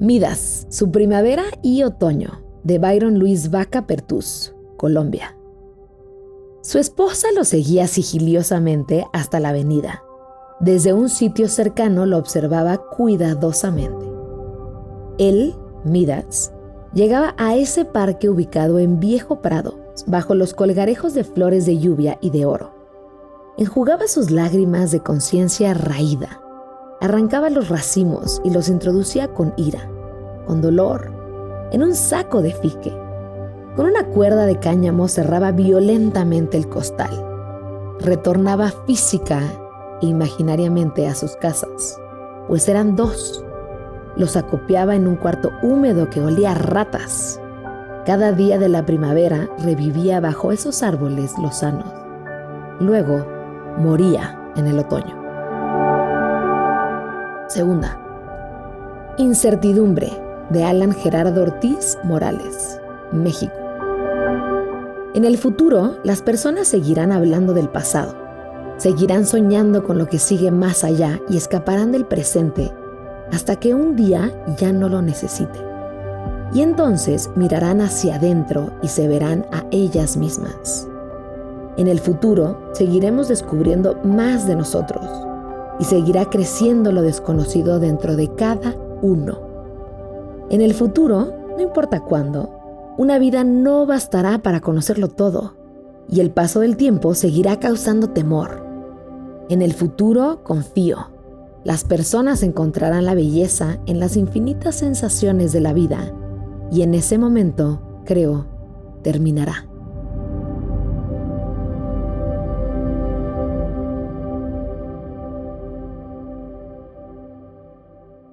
Midas, su primavera y otoño, de Byron Luis Vaca Pertus, Colombia. Su esposa lo seguía sigiliosamente hasta la avenida. Desde un sitio cercano lo observaba cuidadosamente. Él, Midas, llegaba a ese parque ubicado en Viejo Prado, bajo los colgarejos de flores de lluvia y de oro. Enjugaba sus lágrimas de conciencia raída arrancaba los racimos y los introducía con ira, con dolor, en un saco de fique. Con una cuerda de cáñamo cerraba violentamente el costal. Retornaba física e imaginariamente a sus casas, pues eran dos. Los acopiaba en un cuarto húmedo que olía a ratas. Cada día de la primavera revivía bajo esos árboles lozanos. Luego moría en el otoño. Segunda. Incertidumbre de Alan Gerardo Ortiz Morales, México. En el futuro, las personas seguirán hablando del pasado, seguirán soñando con lo que sigue más allá y escaparán del presente hasta que un día ya no lo necesite. Y entonces mirarán hacia adentro y se verán a ellas mismas. En el futuro, seguiremos descubriendo más de nosotros y seguirá creciendo lo desconocido dentro de cada uno. En el futuro, no importa cuándo, una vida no bastará para conocerlo todo y el paso del tiempo seguirá causando temor. En el futuro confío. Las personas encontrarán la belleza en las infinitas sensaciones de la vida y en ese momento, creo, terminará.